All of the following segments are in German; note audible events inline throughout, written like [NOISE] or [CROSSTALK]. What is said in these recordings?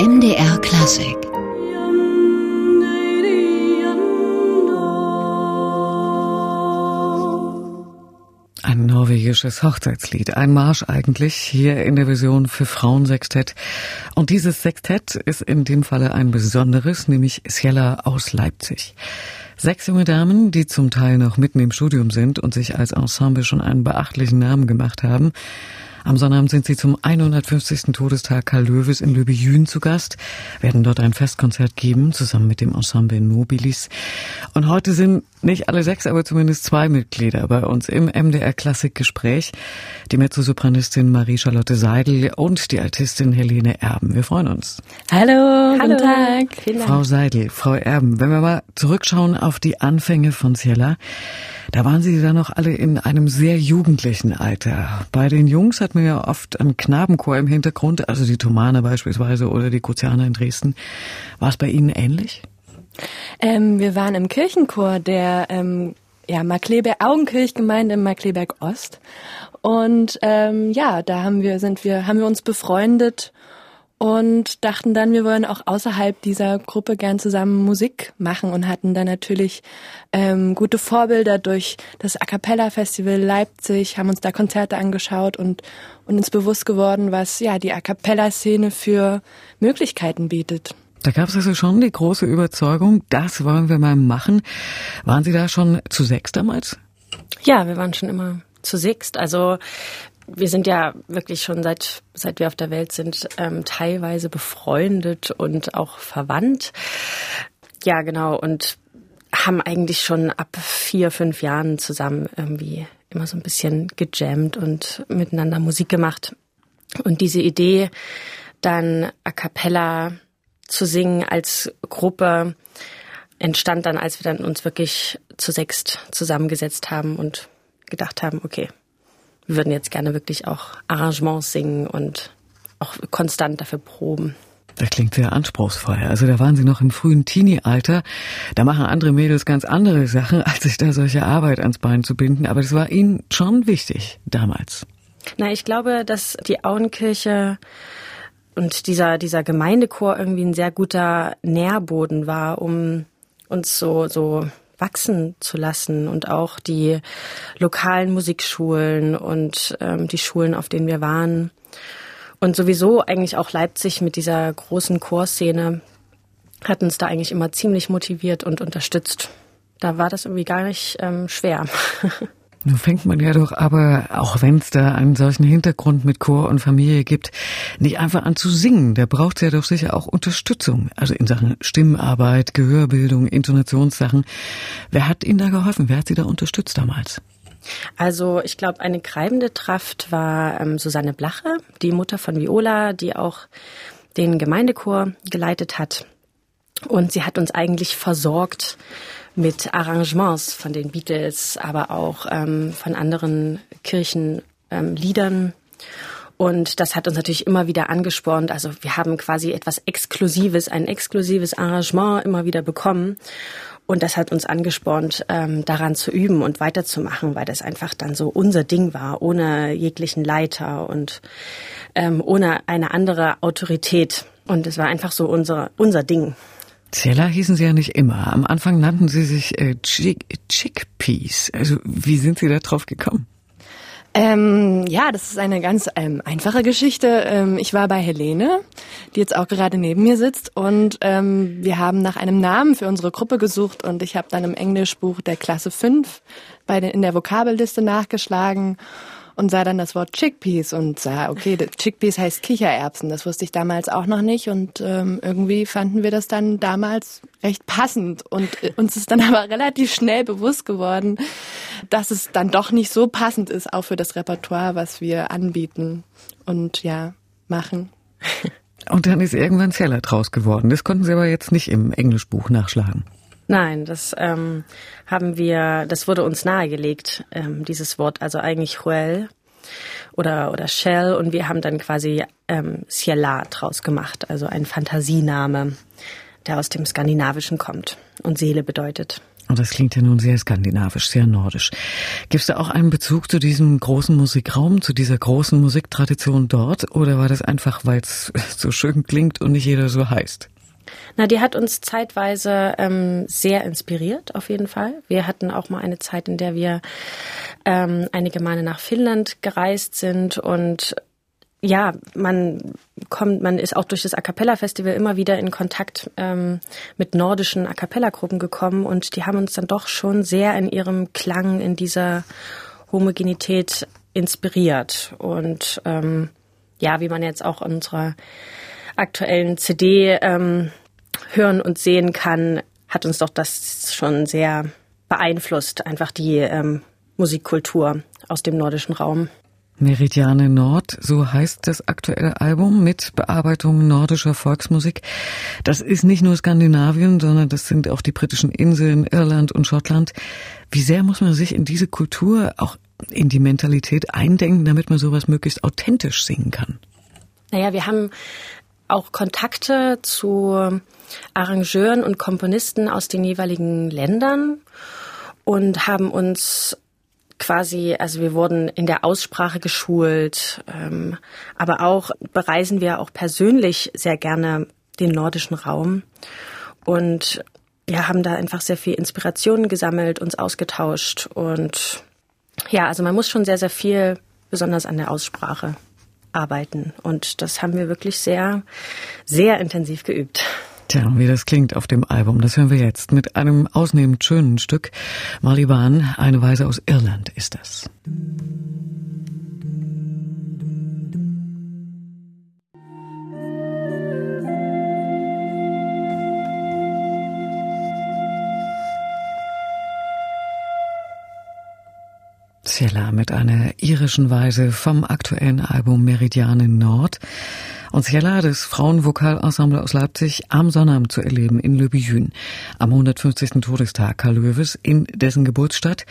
MDR Klassik Ein norwegisches Hochzeitslied, ein Marsch eigentlich, hier in der Version für Frauensextett. Und dieses Sextett ist in dem Falle ein besonderes, nämlich Ciela aus Leipzig. Sechs junge Damen, die zum Teil noch mitten im Studium sind und sich als Ensemble schon einen beachtlichen Namen gemacht haben. Am Sonnabend sind sie zum 150. Todestag Karl Löwes in Löbejün zu Gast, werden dort ein Festkonzert geben, zusammen mit dem Ensemble Nobilis. Und heute sind nicht alle sechs, aber zumindest zwei Mitglieder bei uns im MDR Klassikgespräch. Die Mezzosopranistin Marie-Charlotte Seidel und die Altistin Helene Erben. Wir freuen uns. Hallo, Hallo. guten Tag. Frau Seidel, Frau Erben, wenn wir mal zurückschauen auf die Anfänge von Ciela, da waren Sie dann noch alle in einem sehr jugendlichen Alter. Bei den Jungs hat man ja oft einen Knabenchor im Hintergrund, also die Thomane beispielsweise oder die Kruzianer in Dresden. War es bei Ihnen ähnlich? Ähm, wir waren im Kirchenchor der ähm, ja, Markleberg Augenkirchgemeinde in Markleberg Ost. Und ähm, ja, da haben wir, sind wir, haben wir uns befreundet und dachten dann, wir wollen auch außerhalb dieser Gruppe gern zusammen Musik machen und hatten dann natürlich ähm, gute Vorbilder durch das A Cappella Festival Leipzig, haben uns da Konzerte angeschaut und, und uns bewusst geworden, was ja die A Cappella Szene für Möglichkeiten bietet. Da gab es also schon die große Überzeugung, das wollen wir mal machen. Waren Sie da schon zu sechs damals? Ja, wir waren schon immer zu sechst. Also wir sind ja wirklich schon seit, seit wir auf der Welt sind, ähm, teilweise befreundet und auch verwandt. Ja, genau. Und haben eigentlich schon ab vier, fünf Jahren zusammen irgendwie immer so ein bisschen gejammt und miteinander Musik gemacht. Und diese Idee, dann a cappella zu singen als Gruppe, entstand dann, als wir dann uns wirklich zu sechst zusammengesetzt haben und gedacht haben, okay, wir würden jetzt gerne wirklich auch Arrangements singen und auch konstant dafür proben. Das klingt sehr anspruchsvoll. Also da waren Sie noch im frühen Teenie-Alter. Da machen andere Mädels ganz andere Sachen, [LAUGHS] als sich da solche Arbeit ans Bein zu binden. Aber das war Ihnen schon wichtig damals. Na, ich glaube, dass die Auenkirche und dieser, dieser Gemeindechor irgendwie ein sehr guter Nährboden war, um uns so, so wachsen zu lassen und auch die lokalen Musikschulen und ähm, die Schulen, auf denen wir waren. Und sowieso eigentlich auch Leipzig mit dieser großen Chorszene hat uns da eigentlich immer ziemlich motiviert und unterstützt. Da war das irgendwie gar nicht ähm, schwer. [LAUGHS] Nun fängt man ja doch aber, auch wenn es da einen solchen Hintergrund mit Chor und Familie gibt, nicht einfach an zu singen. Da braucht es ja doch sicher auch Unterstützung. Also in Sachen Stimmarbeit, Gehörbildung, Intonationssachen. Wer hat Ihnen da geholfen? Wer hat Sie da unterstützt damals? Also ich glaube, eine treibende Kraft war ähm, Susanne Blache, die Mutter von Viola, die auch den Gemeindechor geleitet hat. Und sie hat uns eigentlich versorgt mit Arrangements von den Beatles, aber auch ähm, von anderen Kirchenliedern. Ähm, und das hat uns natürlich immer wieder angespornt. Also wir haben quasi etwas Exklusives, ein exklusives Arrangement immer wieder bekommen. Und das hat uns angespornt, ähm, daran zu üben und weiterzumachen, weil das einfach dann so unser Ding war, ohne jeglichen Leiter und ähm, ohne eine andere Autorität. Und es war einfach so unser, unser Ding. Zeller hießen Sie ja nicht immer. Am Anfang nannten Sie sich äh, Chick Chickpeas. Also wie sind Sie da drauf gekommen? Ähm, ja, das ist eine ganz ähm, einfache Geschichte. Ähm, ich war bei Helene, die jetzt auch gerade neben mir sitzt, und ähm, wir haben nach einem Namen für unsere Gruppe gesucht und ich habe dann im Englischbuch der Klasse 5 bei den, in der Vokabelliste nachgeschlagen und sah dann das Wort Chickpeas und sah, okay, Chickpeas heißt Kichererbsen. Das wusste ich damals auch noch nicht und ähm, irgendwie fanden wir das dann damals recht passend und äh, uns ist dann [LAUGHS] aber relativ schnell bewusst geworden, dass es dann doch nicht so passend ist, auch für das Repertoire, was wir anbieten und ja, machen. [LAUGHS] Und dann ist irgendwann Zeller draus geworden. Das konnten Sie aber jetzt nicht im Englischbuch nachschlagen. Nein, das ähm, haben wir, das wurde uns nahegelegt, ähm, dieses Wort, also eigentlich Huel oder, oder Shell und wir haben dann quasi ähm, Ciela draus gemacht, also ein Fantasiename, der aus dem Skandinavischen kommt und Seele bedeutet. Und das klingt ja nun sehr skandinavisch, sehr nordisch. Gibt es da auch einen Bezug zu diesem großen Musikraum, zu dieser großen Musiktradition dort? Oder war das einfach, weil es [LAUGHS] so schön klingt und nicht jeder so heißt? Na, die hat uns zeitweise ähm, sehr inspiriert, auf jeden Fall. Wir hatten auch mal eine Zeit, in der wir ähm, einige Male nach Finnland gereist sind und ja, man kommt, man ist auch durch das A cappella Festival immer wieder in Kontakt ähm, mit nordischen A cappella Gruppen gekommen und die haben uns dann doch schon sehr in ihrem Klang, in dieser Homogenität inspiriert und ähm, ja, wie man jetzt auch in unserer aktuellen CD ähm, hören und sehen kann, hat uns doch das schon sehr beeinflusst, einfach die ähm, Musikkultur aus dem nordischen Raum. Meridiane Nord, so heißt das aktuelle Album mit Bearbeitung nordischer Volksmusik. Das ist nicht nur Skandinavien, sondern das sind auch die britischen Inseln, Irland und Schottland. Wie sehr muss man sich in diese Kultur, auch in die Mentalität eindenken, damit man sowas möglichst authentisch singen kann? Naja, wir haben auch Kontakte zu Arrangeuren und Komponisten aus den jeweiligen Ländern und haben uns quasi, also wir wurden in der Aussprache geschult, ähm, aber auch bereisen wir auch persönlich sehr gerne den nordischen Raum und ja, haben da einfach sehr viel Inspiration gesammelt, uns ausgetauscht und ja, also man muss schon sehr, sehr viel, besonders an der Aussprache arbeiten. Und das haben wir wirklich sehr, sehr intensiv geübt. Tja, wie das klingt auf dem Album, das hören wir jetzt mit einem ausnehmend schönen Stück. Maliban, eine Weise aus Irland ist das. Ciela mit einer irischen Weise vom aktuellen Album Meridiane Nord. Und Ciela, das Frauenvokalensemble aus Leipzig, am Sonnabend zu erleben in Le Bijun, am 150. Todestag Karl Löwes in dessen Geburtsstadt.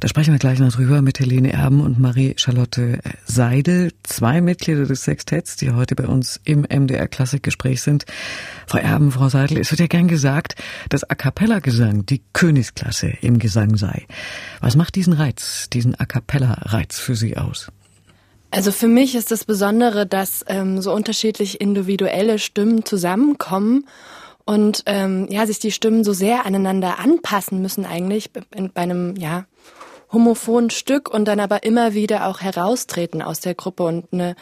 Da sprechen wir gleich noch drüber mit Helene Erben und Marie-Charlotte Seidel, zwei Mitglieder des Sextetts, die heute bei uns im MDR Klassikgespräch sind. Frau Erben, Frau Seidel, es wird ja gern gesagt, dass A Cappella-Gesang die Königsklasse im Gesang sei. Was macht diesen Reiz, diesen A Cappella-Reiz für Sie aus? Also für mich ist das Besondere, dass ähm, so unterschiedlich individuelle Stimmen zusammenkommen und ähm, ja sich die Stimmen so sehr aneinander anpassen müssen eigentlich bei einem ja homophonen Stück und dann aber immer wieder auch heraustreten aus der Gruppe und eine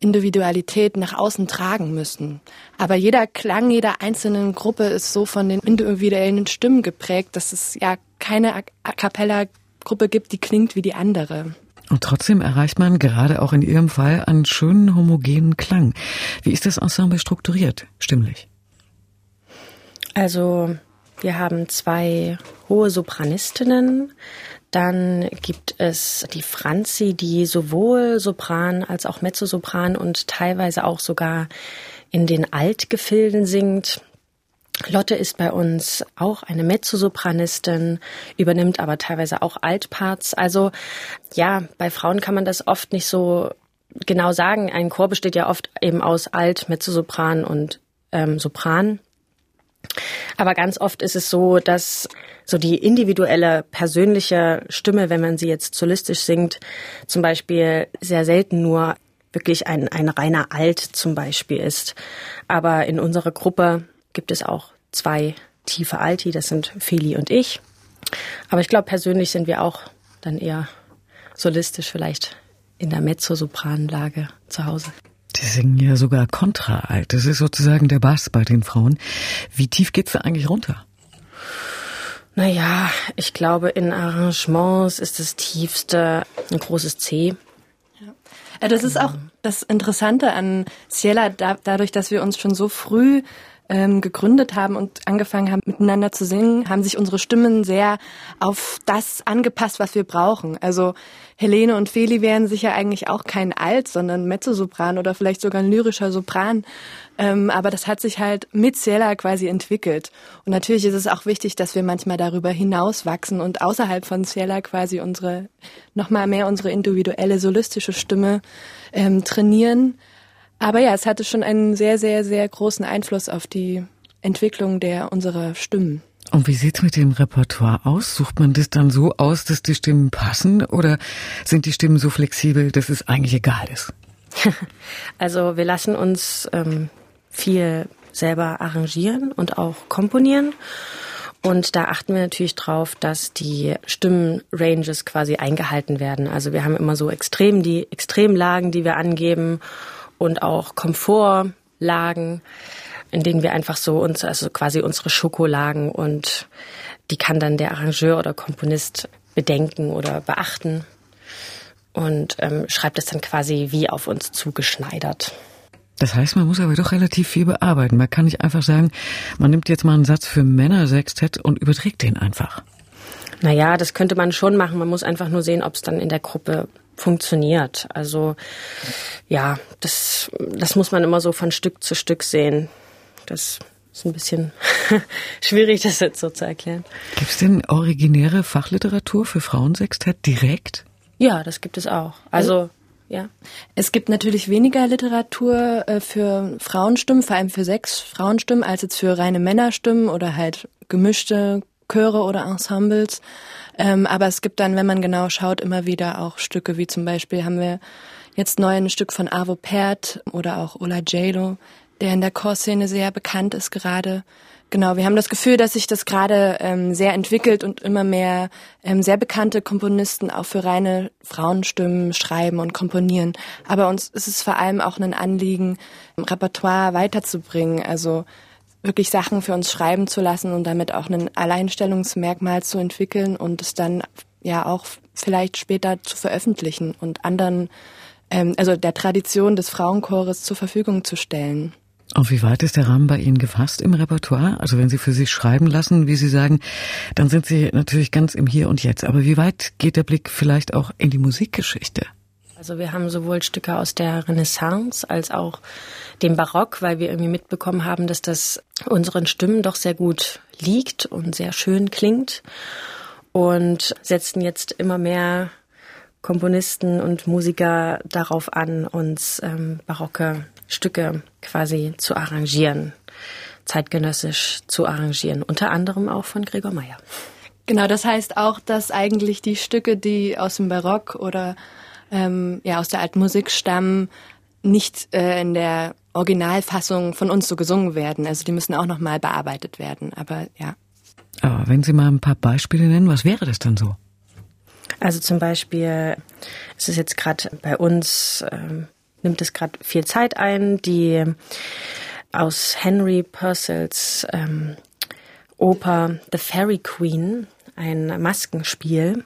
Individualität nach außen tragen müssen. Aber jeder Klang jeder einzelnen Gruppe ist so von den individuellen Stimmen geprägt, dass es ja keine A cappella Gruppe gibt, die klingt wie die andere. Und trotzdem erreicht man gerade auch in Ihrem Fall einen schönen homogenen Klang. Wie ist das Ensemble strukturiert, stimmlich? Also wir haben zwei hohe Sopranistinnen. Dann gibt es die Franzi, die sowohl Sopran als auch Mezzosopran und teilweise auch sogar in den Altgefilden singt. Lotte ist bei uns auch eine Mezzosopranistin, übernimmt aber teilweise auch Altparts. Also ja, bei Frauen kann man das oft nicht so genau sagen. Ein Chor besteht ja oft eben aus Alt, Mezzosopran und ähm, Sopran. Aber ganz oft ist es so, dass so die individuelle, persönliche Stimme, wenn man sie jetzt solistisch singt, zum Beispiel sehr selten nur wirklich ein, ein reiner Alt zum Beispiel ist. Aber in unserer Gruppe gibt es auch zwei tiefe Alti, das sind Feli und ich. Aber ich glaube, persönlich sind wir auch dann eher solistisch vielleicht in der Mezzosopranlage zu Hause. Die singen ja sogar Kontraalt. Das ist sozusagen der Bass bei den Frauen. Wie tief geht's da eigentlich runter? Naja, ich glaube, in Arrangements ist das tiefste ein großes C. Ja. Das ist auch das Interessante an Ciela, da, dadurch, dass wir uns schon so früh ähm, gegründet haben und angefangen haben, miteinander zu singen, haben sich unsere Stimmen sehr auf das angepasst, was wir brauchen. Also Helene und Feli wären sicher eigentlich auch kein Alt, sondern Mezzosopran oder vielleicht sogar ein lyrischer Sopran. Ähm, aber das hat sich halt mit Ciela quasi entwickelt. Und natürlich ist es auch wichtig, dass wir manchmal darüber hinaus wachsen und außerhalb von Ciela quasi unsere, nochmal mehr unsere individuelle solistische Stimme ähm, trainieren aber ja, es hatte schon einen sehr, sehr, sehr großen Einfluss auf die Entwicklung der unserer Stimmen. Und wie sieht's mit dem Repertoire aus? Sucht man das dann so aus, dass die Stimmen passen oder sind die Stimmen so flexibel, dass es eigentlich egal ist? [LAUGHS] Also wir lassen uns ähm, viel selber arrangieren und auch komponieren. Und da achten wir natürlich drauf, dass die Stimmenranges quasi eingehalten werden. Also wir haben immer so extrem die Extremlagen, die wir angeben und auch Komfortlagen, in denen wir einfach so uns, also quasi unsere Schokolagen und die kann dann der Arrangeur oder Komponist bedenken oder beachten und ähm, schreibt es dann quasi wie auf uns zugeschneidert. Das heißt, man muss aber doch relativ viel bearbeiten. Man kann nicht einfach sagen, man nimmt jetzt mal einen Satz für Männersextett und überträgt den einfach. Naja, das könnte man schon machen. Man muss einfach nur sehen, ob es dann in der Gruppe funktioniert. Also ja, das, das muss man immer so von Stück zu Stück sehen. Das ist ein bisschen [LAUGHS] schwierig, das jetzt so zu erklären. Gibt es denn originäre Fachliteratur für Frauensextett direkt? Ja, das gibt es auch. Also ja. Es gibt natürlich weniger Literatur äh, für Frauenstimmen, vor allem für sechs Frauenstimmen, als jetzt für reine Männerstimmen oder halt gemischte Chöre oder Ensembles. Ähm, aber es gibt dann, wenn man genau schaut, immer wieder auch Stücke, wie zum Beispiel haben wir jetzt neu ein Stück von Avo Pert oder auch Ola Jalo, der in der Chorszene sehr bekannt ist gerade. Genau, wir haben das Gefühl, dass sich das gerade ähm, sehr entwickelt und immer mehr ähm, sehr bekannte Komponisten auch für reine Frauenstimmen schreiben und komponieren. Aber uns ist es vor allem auch ein Anliegen, Repertoire weiterzubringen, also wirklich Sachen für uns schreiben zu lassen und damit auch ein Alleinstellungsmerkmal zu entwickeln und es dann ja auch vielleicht später zu veröffentlichen und anderen, ähm, also der Tradition des Frauenchores zur Verfügung zu stellen. Und wie weit ist der Rahmen bei Ihnen gefasst im Repertoire? Also wenn Sie für sich schreiben lassen, wie Sie sagen, dann sind Sie natürlich ganz im Hier und Jetzt. Aber wie weit geht der Blick vielleicht auch in die Musikgeschichte? Also wir haben sowohl Stücke aus der Renaissance als auch dem Barock, weil wir irgendwie mitbekommen haben, dass das unseren Stimmen doch sehr gut liegt und sehr schön klingt und setzen jetzt immer mehr Komponisten und Musiker darauf an, uns ähm, barocke Stücke quasi zu arrangieren, zeitgenössisch zu arrangieren, unter anderem auch von Gregor Meyer. Genau, das heißt auch, dass eigentlich die Stücke, die aus dem Barock oder ähm, ja aus der alten Musik stammen, nicht äh, in der Originalfassung von uns so gesungen werden. Also die müssen auch nochmal bearbeitet werden. Aber ja. Aber wenn Sie mal ein paar Beispiele nennen, was wäre das dann so? Also zum Beispiel, es ist jetzt gerade bei uns ähm, nimmt es gerade viel Zeit ein. Die aus Henry Purcells ähm, Oper The Fairy Queen, ein Maskenspiel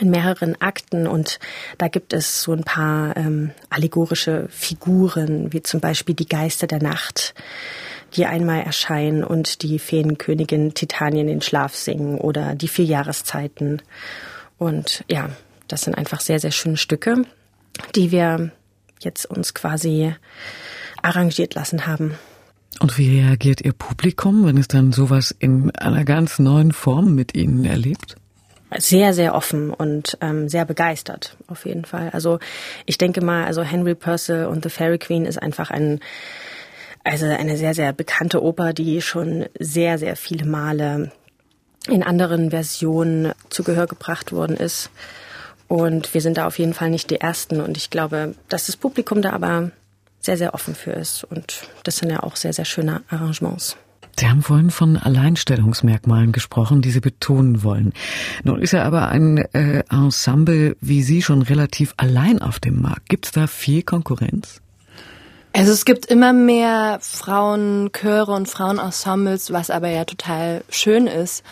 in mehreren Akten und da gibt es so ein paar ähm, allegorische Figuren, wie zum Beispiel die Geister der Nacht, die einmal erscheinen und die Feenkönigin Titanien in Schlaf singen oder die vier Jahreszeiten. Und ja, das sind einfach sehr, sehr schöne Stücke, die wir jetzt uns quasi arrangiert lassen haben. Und wie reagiert Ihr Publikum, wenn es dann sowas in einer ganz neuen Form mit Ihnen erlebt? Sehr, sehr offen und ähm, sehr begeistert, auf jeden Fall. Also ich denke mal, also Henry Purcell und The Fairy Queen ist einfach ein, also eine sehr, sehr bekannte Oper, die schon sehr, sehr viele Male in anderen Versionen zu Gehör gebracht worden ist. Und wir sind da auf jeden Fall nicht die Ersten. Und ich glaube, dass das Publikum da aber sehr, sehr offen für ist. Und das sind ja auch sehr, sehr schöne Arrangements. Sie haben vorhin von Alleinstellungsmerkmalen gesprochen, die Sie betonen wollen. Nun ist ja aber ein äh, Ensemble wie Sie schon relativ allein auf dem Markt. Gibt es da viel Konkurrenz? Also es gibt immer mehr Frauenchöre und Frauenensembles, was aber ja total schön ist.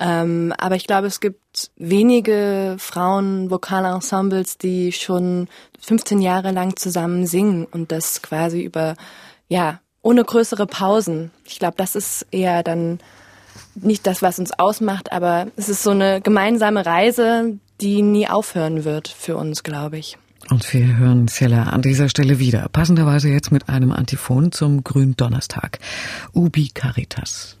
Ähm, aber ich glaube, es gibt wenige Frauen-Vokalensembles, die schon 15 Jahre lang zusammen singen und das quasi über, ja, ohne größere Pausen. Ich glaube, das ist eher dann nicht das, was uns ausmacht, aber es ist so eine gemeinsame Reise, die nie aufhören wird für uns, glaube ich. Und wir hören Cella an dieser Stelle wieder, passenderweise jetzt mit einem Antiphon zum Gründonnerstag. Ubi Caritas.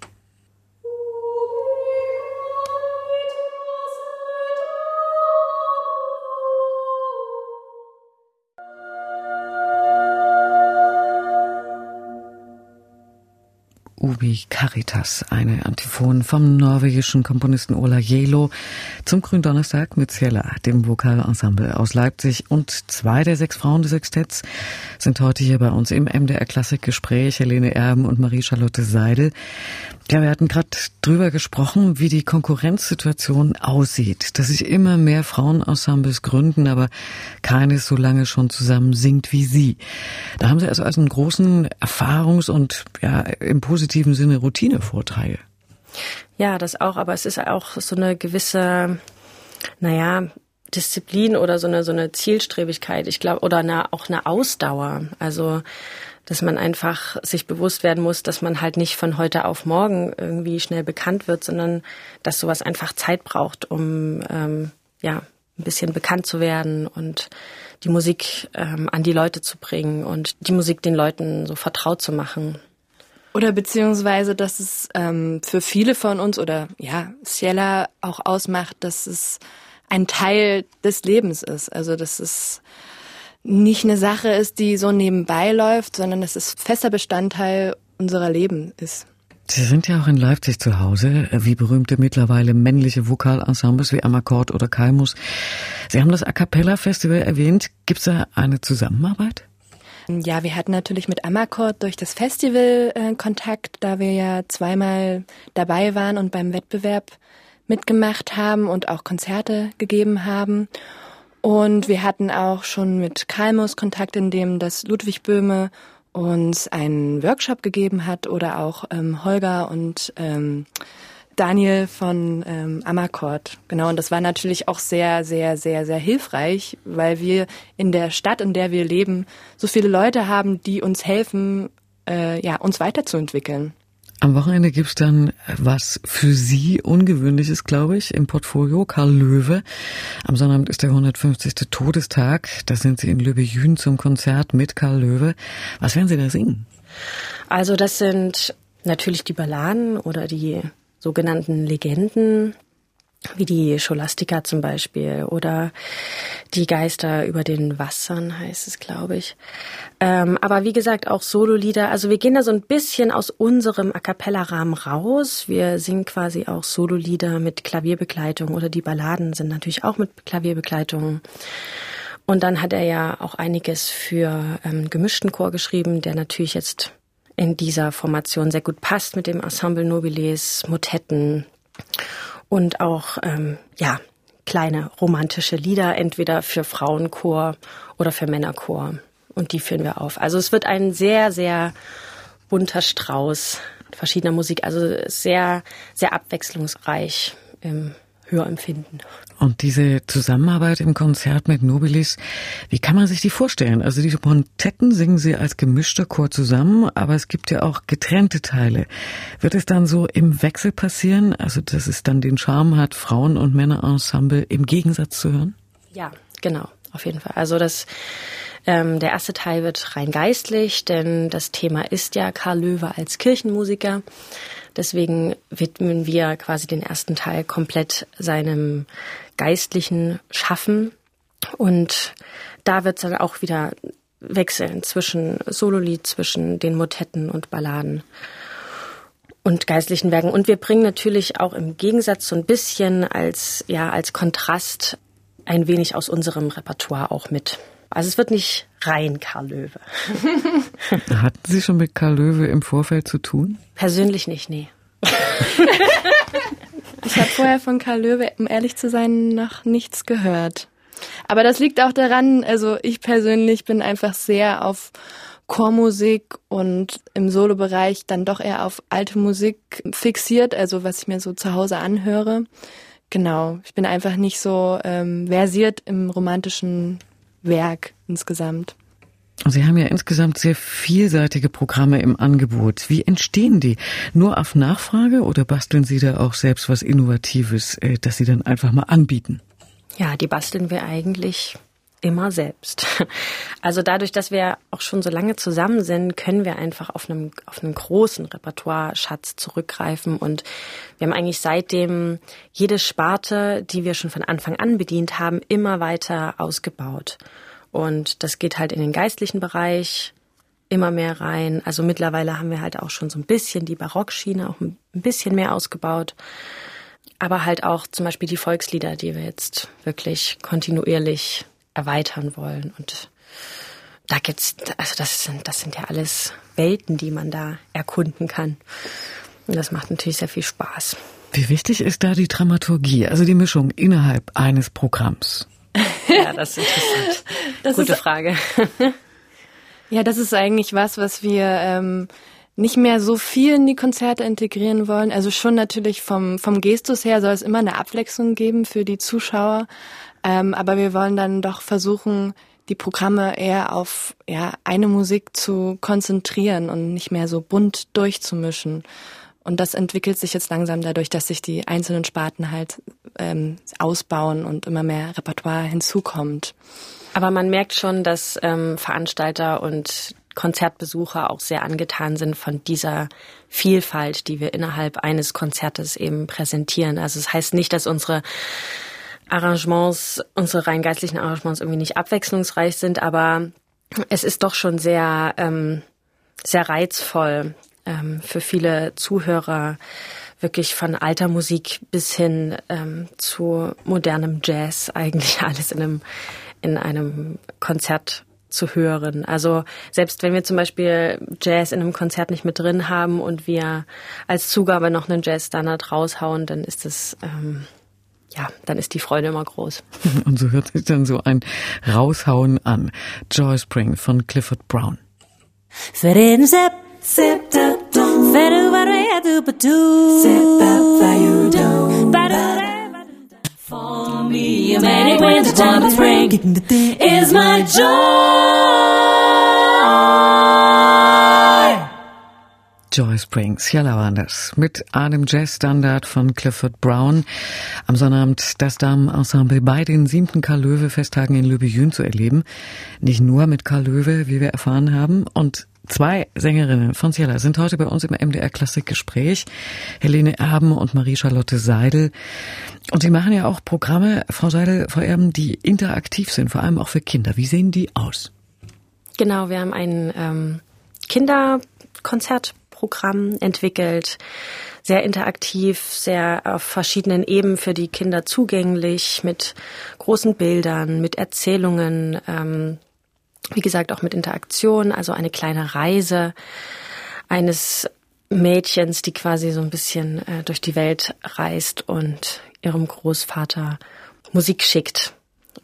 Ubi Caritas, eine Antiphon vom norwegischen Komponisten Ola Jelo zum Gründonnerstag mit Ciela, dem Vokalensemble aus Leipzig und zwei der sechs Frauen des Sextetts sind heute hier bei uns im MDR Klassikgespräch, Helene Erben und Marie-Charlotte Seidel. Ja, wir hatten gerade drüber gesprochen, wie die Konkurrenzsituation aussieht, dass sich immer mehr Frauenensembles gründen, aber keines so lange schon zusammen singt wie sie. Da haben sie also, einen großen Erfahrungs- und ja, im positiven Sinne Routinevorteil. Ja, das auch, aber es ist auch so eine gewisse, naja, Disziplin oder so eine, so eine Zielstrebigkeit, ich glaube, oder eine, auch eine Ausdauer. Also, dass man einfach sich bewusst werden muss, dass man halt nicht von heute auf morgen irgendwie schnell bekannt wird, sondern dass sowas einfach Zeit braucht, um ähm, ja ein bisschen bekannt zu werden und die Musik ähm, an die Leute zu bringen und die Musik den Leuten so vertraut zu machen. Oder beziehungsweise, dass es ähm, für viele von uns oder ja, Ciela auch ausmacht, dass es ein Teil des Lebens ist. Also dass es nicht eine Sache ist, die so nebenbei läuft, sondern dass es fester Bestandteil unserer Leben ist. Sie sind ja auch in Leipzig zu Hause, wie berühmte mittlerweile männliche Vokalensembles wie Amakord oder Kaimus. Sie haben das A Cappella Festival erwähnt. Gibt es da eine Zusammenarbeit? Ja, wir hatten natürlich mit Amakord durch das Festival äh, Kontakt, da wir ja zweimal dabei waren und beim Wettbewerb mitgemacht haben und auch Konzerte gegeben haben. Und wir hatten auch schon mit Kalmus Kontakt, in dem das Ludwig Böhme uns einen Workshop gegeben hat oder auch ähm, Holger und ähm, Daniel von ähm, Amakord. Genau, und das war natürlich auch sehr, sehr, sehr, sehr hilfreich, weil wir in der Stadt, in der wir leben, so viele Leute haben, die uns helfen, äh, ja, uns weiterzuentwickeln. Am Wochenende gibt's dann was für Sie Ungewöhnliches, glaube ich, im Portfolio. Karl Löwe. Am Sonnabend ist der 150. Todestag. Da sind Sie in Lübejün zum Konzert mit Karl Löwe. Was werden Sie da singen? Also das sind natürlich die Balladen oder die sogenannten Legenden, wie die Scholastika zum Beispiel oder die Geister über den Wassern heißt es, glaube ich. Ähm, aber wie gesagt, auch Sololieder. Also wir gehen da so ein bisschen aus unserem A cappella-Rahmen raus. Wir singen quasi auch Sololieder mit Klavierbegleitung oder die Balladen sind natürlich auch mit Klavierbegleitung. Und dann hat er ja auch einiges für ähm, gemischten Chor geschrieben, der natürlich jetzt in dieser Formation sehr gut passt mit dem Ensemble Nobiles, Motetten und auch ähm, ja kleine romantische Lieder, entweder für Frauenchor oder für Männerchor. Und die führen wir auf. Also es wird ein sehr, sehr bunter Strauß verschiedener Musik, also sehr, sehr abwechslungsreich im Hörempfinden. Und diese Zusammenarbeit im Konzert mit Nobilis, wie kann man sich die vorstellen? Also diese Pontetten singen Sie als gemischter Chor zusammen, aber es gibt ja auch getrennte Teile. Wird es dann so im Wechsel passieren, also dass es dann den Charme hat, Frauen- und Männerensemble im Gegensatz zu hören? Ja, genau, auf jeden Fall. Also das ähm, der erste Teil wird rein geistlich, denn das Thema ist ja Karl Löwe als Kirchenmusiker. Deswegen widmen wir quasi den ersten Teil komplett seinem geistlichen Schaffen. Und da wird es dann auch wieder wechseln zwischen Sololied, zwischen den Motetten und Balladen und geistlichen Werken. Und wir bringen natürlich auch im Gegensatz so ein bisschen als, ja, als Kontrast ein wenig aus unserem Repertoire auch mit. Also es wird nicht rein Karl Löwe. [LAUGHS] Hatten Sie schon mit Karl Löwe im Vorfeld zu tun? Persönlich nicht, nee. [LAUGHS] ich habe vorher von Karl Löwe, um ehrlich zu sein, noch nichts gehört. Aber das liegt auch daran, also ich persönlich bin einfach sehr auf Chormusik und im Solobereich dann doch eher auf alte Musik fixiert, also was ich mir so zu Hause anhöre. Genau, ich bin einfach nicht so ähm, versiert im romantischen Werk insgesamt. Sie haben ja insgesamt sehr vielseitige Programme im Angebot. Wie entstehen die? Nur auf Nachfrage oder basteln Sie da auch selbst was Innovatives, äh, das Sie dann einfach mal anbieten? Ja, die basteln wir eigentlich immer selbst. [LAUGHS] Also dadurch, dass wir auch schon so lange zusammen sind, können wir einfach auf einem, auf einen großen Repertoire-Schatz zurückgreifen. Und wir haben eigentlich seitdem jede Sparte, die wir schon von Anfang an bedient haben, immer weiter ausgebaut. Und das geht halt in den geistlichen Bereich, immer mehr rein. Also mittlerweile haben wir halt auch schon so ein bisschen die Barockschiene auch ein bisschen mehr ausgebaut. Aber halt auch zum Beispiel die Volkslieder, die wir jetzt wirklich kontinuierlich erweitern wollen. Und da gibt's, also das sind, das sind ja alles Welten, die man da erkunden kann. Und das macht natürlich sehr viel Spaß. Wie wichtig ist da die Dramaturgie, also die Mischung innerhalb eines Programms? [LAUGHS] ja, das ist interessant. Das Gute ist, Frage. [LAUGHS] ja, das ist eigentlich was, was wir ähm, nicht mehr so viel in die Konzerte integrieren wollen. Also schon natürlich vom, vom Gestus her soll es immer eine Abwechslung geben für die Zuschauer. Ähm, aber wir wollen dann doch versuchen, die Programme eher auf ja, eine Musik zu konzentrieren und nicht mehr so bunt durchzumischen. Und das entwickelt sich jetzt langsam dadurch, dass sich die einzelnen Sparten halt ähm, ausbauen und immer mehr Repertoire hinzukommt. Aber man merkt schon, dass ähm, Veranstalter und Konzertbesucher auch sehr angetan sind von dieser Vielfalt, die wir innerhalb eines Konzertes eben präsentieren. Also es das heißt nicht, dass unsere Arrangements, unsere rein geistlichen Arrangements irgendwie nicht abwechslungsreich sind, aber es ist doch schon sehr, ähm, sehr reizvoll, ähm, für viele Zuhörer wirklich von alter Musik bis hin ähm, zu modernem Jazz eigentlich [LAUGHS] alles in einem, in einem Konzert zu hören. Also selbst wenn wir zum Beispiel Jazz in einem Konzert nicht mit drin haben und wir als Zugabe noch einen Jazz-Standard raushauen, dann ist es ähm, ja, dann ist die Freude immer groß. [LAUGHS] Und so hört sich dann so ein Raushauen an. Joy Spring von Clifford Brown. For me, a manic winter time of spring is my joy. Joy Springs, war das. Mit einem Jazzstandard von Clifford Brown. Am Sonnabend das Damenensemble bei den siebten Karl Löwe Festtagen in Löbejün zu erleben. Nicht nur mit Karl Löwe, wie wir erfahren haben. Und Zwei Sängerinnen von Ciela sind heute bei uns im MDR Klassikgespräch. Helene Erben und Marie-Charlotte Seidel. Und sie machen ja auch Programme, Frau Seidel, Frau Erben, die interaktiv sind, vor allem auch für Kinder. Wie sehen die aus? Genau, wir haben ein ähm, Kinderkonzertprogramm entwickelt. Sehr interaktiv, sehr auf verschiedenen Ebenen für die Kinder zugänglich, mit großen Bildern, mit Erzählungen, ähm, wie gesagt, auch mit Interaktion, also eine kleine Reise eines Mädchens, die quasi so ein bisschen äh, durch die Welt reist und ihrem Großvater Musik schickt.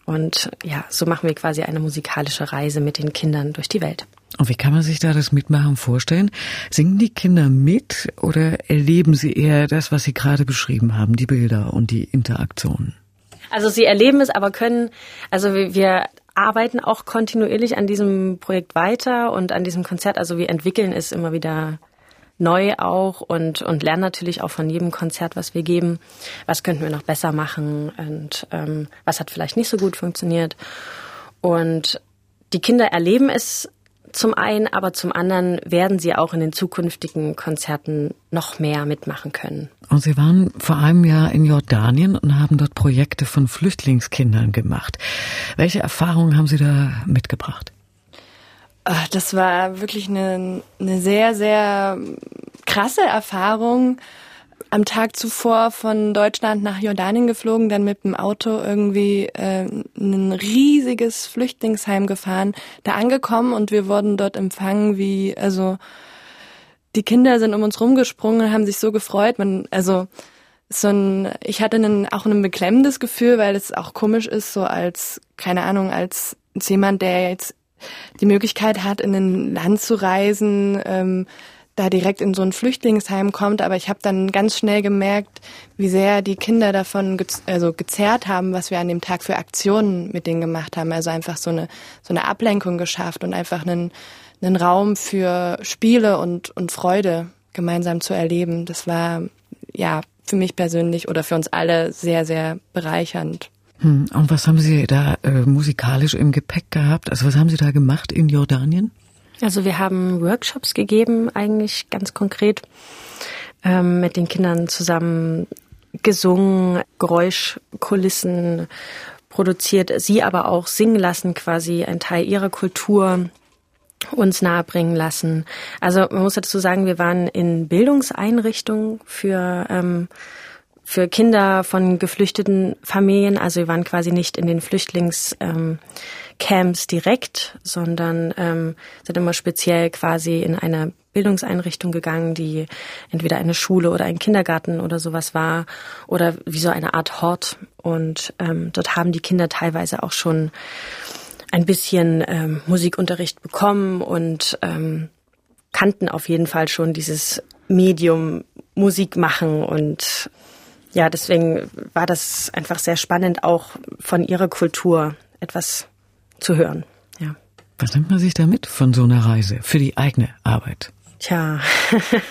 Und ja, so machen wir quasi eine musikalische Reise mit den Kindern durch die Welt. Und wie kann man sich da das Mitmachen vorstellen? Singen die Kinder mit oder erleben sie eher das, was Sie gerade beschrieben haben, die Bilder und die Interaktionen? Also sie erleben es, aber können, also wir arbeiten auch kontinuierlich an diesem Projekt weiter und an diesem Konzert. Also wir entwickeln es immer wieder neu auch und, und lernen natürlich auch von jedem Konzert, was wir geben, was könnten wir noch besser machen und ähm, was hat vielleicht nicht so gut funktioniert. Und die Kinder erleben es zum einen, aber zum anderen werden sie auch in den zukünftigen Konzerten noch mehr mitmachen können. Und Sie waren vor einem Jahr in Jordanien und haben dort Projekte von Flüchtlingskindern gemacht. Welche Erfahrungen haben Sie da mitgebracht? Ah, das war wirklich eine, eine sehr, sehr krasse Erfahrung am Tag zuvor von Deutschland nach Jordanien geflogen, dann mit dem Auto irgendwie äh, ein riesiges Flüchtlingsheim gefahren, da angekommen und wir wurden dort empfangen wie, also die Kinder sind um uns rumgesprungen, haben sich so gefreut. Man, also so ein, ich hatte einen, auch ein beklemmendes Gefühl, weil es auch komisch ist, so als, keine Ahnung, als jemand, der jetzt die Möglichkeit hat, in ein Land zu reisen, ähm, da direkt in so ein Flüchtlingsheim kommt, aber ich habe dann ganz schnell gemerkt, wie sehr die Kinder davon ge also gezerrt haben, was wir an dem Tag für Aktionen mit denen gemacht haben. Also einfach so eine so eine Ablenkung geschafft und einfach einen, einen Raum für Spiele und und Freude gemeinsam zu erleben. Das war ja für mich persönlich oder für uns alle sehr sehr bereichernd. Hm, und was haben Sie da äh, musikalisch im Gepäck gehabt? Also was haben Sie da gemacht in Jordanien? Also wir haben Workshops gegeben, eigentlich ganz konkret, ähm, mit den Kindern zusammen gesungen, Geräuschkulissen produziert, sie aber auch singen lassen, quasi ein Teil ihrer Kultur uns nahebringen lassen. Also man muss dazu sagen, wir waren in Bildungseinrichtungen für ähm, für Kinder von geflüchteten Familien. Also wir waren quasi nicht in den Flüchtlingscamps ähm, direkt, sondern ähm, sind immer speziell quasi in eine Bildungseinrichtung gegangen, die entweder eine Schule oder ein Kindergarten oder sowas war oder wie so eine Art Hort. Und ähm, dort haben die Kinder teilweise auch schon ein bisschen ähm, Musikunterricht bekommen und ähm, kannten auf jeden Fall schon dieses Medium Musik machen und ja, deswegen war das einfach sehr spannend, auch von ihrer Kultur etwas zu hören. Ja. Was nimmt man sich da mit von so einer Reise für die eigene Arbeit? Tja.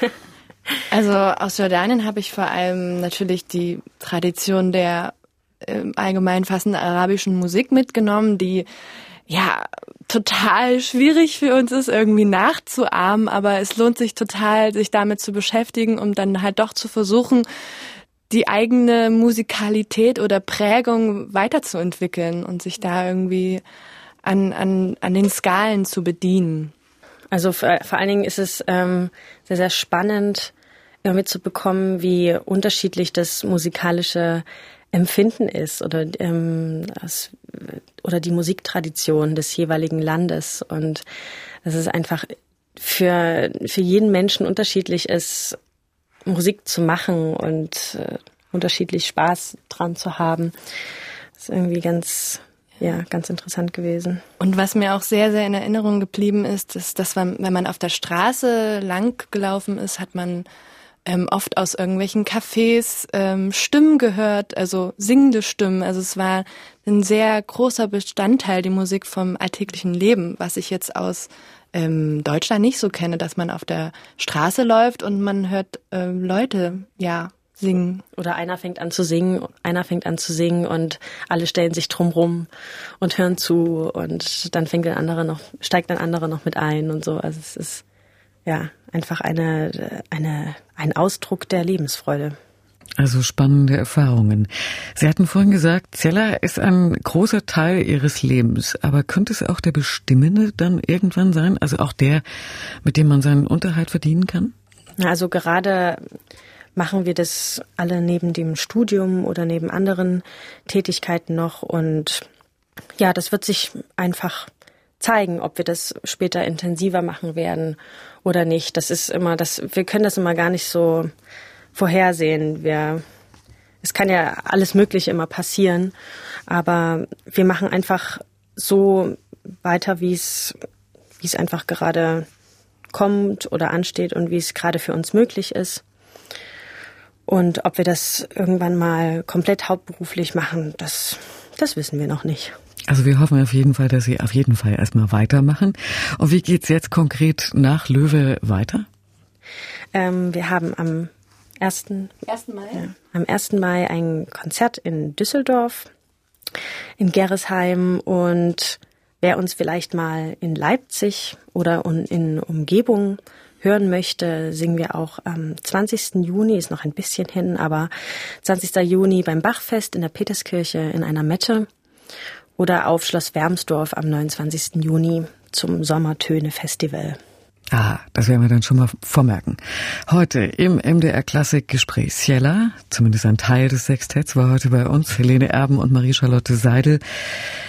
[LAUGHS] also aus Jordanien habe ich vor allem natürlich die Tradition der äh, allgemein fassenden arabischen Musik mitgenommen, die ja total schwierig für uns ist, irgendwie nachzuahmen, aber es lohnt sich total, sich damit zu beschäftigen, um dann halt doch zu versuchen, die eigene Musikalität oder Prägung weiterzuentwickeln und sich da irgendwie an, an, an den Skalen zu bedienen. Also vor, vor allen Dingen ist es ähm, sehr, sehr spannend mitzubekommen, wie unterschiedlich das musikalische Empfinden ist oder, ähm, das, oder die Musiktradition des jeweiligen Landes. Und dass es einfach für, für jeden Menschen unterschiedlich ist, Musik zu machen und äh, unterschiedlich Spaß dran zu haben. Das ist irgendwie ganz, ja, ganz interessant gewesen. Und was mir auch sehr, sehr in Erinnerung geblieben ist, ist, dass man, wenn man auf der Straße lang gelaufen ist, hat man ähm, oft aus irgendwelchen Cafés ähm, Stimmen gehört, also singende Stimmen. Also es war ein sehr großer Bestandteil, die Musik vom alltäglichen Leben, was ich jetzt aus ähm, Deutschland nicht so kenne, dass man auf der Straße läuft und man hört ähm, Leute, ja, singen. Oder einer fängt an zu singen, einer fängt an zu singen und alle stellen sich drumrum und hören zu und dann fängt ein anderer noch, steigt ein anderer noch mit ein und so. Also es ist ja einfach eine, eine, ein Ausdruck der Lebensfreude. Also spannende Erfahrungen. Sie hatten vorhin gesagt, Zeller ist ein großer Teil Ihres Lebens, aber könnte es auch der Bestimmende dann irgendwann sein? Also auch der, mit dem man seinen Unterhalt verdienen kann? Also gerade machen wir das alle neben dem Studium oder neben anderen Tätigkeiten noch und ja, das wird sich einfach zeigen, ob wir das später intensiver machen werden oder nicht. Das ist immer, das, wir können das immer gar nicht so vorhersehen. Wir, es kann ja alles Mögliche immer passieren, aber wir machen einfach so weiter, wie es, wie es einfach gerade kommt oder ansteht und wie es gerade für uns möglich ist. Und ob wir das irgendwann mal komplett hauptberuflich machen, das, das wissen wir noch nicht. Also wir hoffen auf jeden Fall, dass Sie auf jeden Fall erstmal weitermachen. Und wie geht's jetzt konkret nach Löwe weiter? Ähm, wir haben am 1. 1. Mai. Ja, am 1. Mai ein Konzert in Düsseldorf, in Gerresheim und wer uns vielleicht mal in Leipzig oder in Umgebung hören möchte, singen wir auch am 20. Juni, ist noch ein bisschen hin, aber 20. Juni beim Bachfest in der Peterskirche in einer Mette oder auf Schloss Wermsdorf am 29. Juni zum Sommertöne Festival. Ah, das werden wir dann schon mal vormerken. Heute im MDR Klassik Gespräch Ciela, zumindest ein Teil des Sextetts, war heute bei uns Helene Erben und Marie-Charlotte Seidel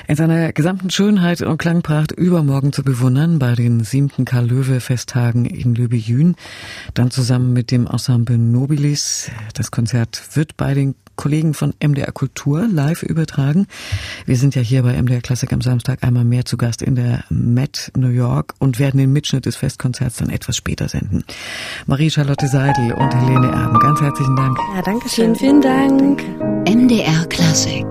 in seiner gesamten Schönheit und Klangpracht übermorgen zu bewundern bei den siebten Karl-Löwe-Festtagen in Löbejün. Dann zusammen mit dem Ensemble Nobilis. Das Konzert wird bei den Kollegen von MDR Kultur live übertragen. Wir sind ja hier bei MDR Klassik am Samstag einmal mehr zu Gast in der Met New York und werden den Mitschnitt des Festkonzerts dann etwas später senden. Marie-Charlotte Seidel und Helene Erben, ganz herzlichen Dank. Ja, danke schön. Vielen, vielen Dank. MDR Klassik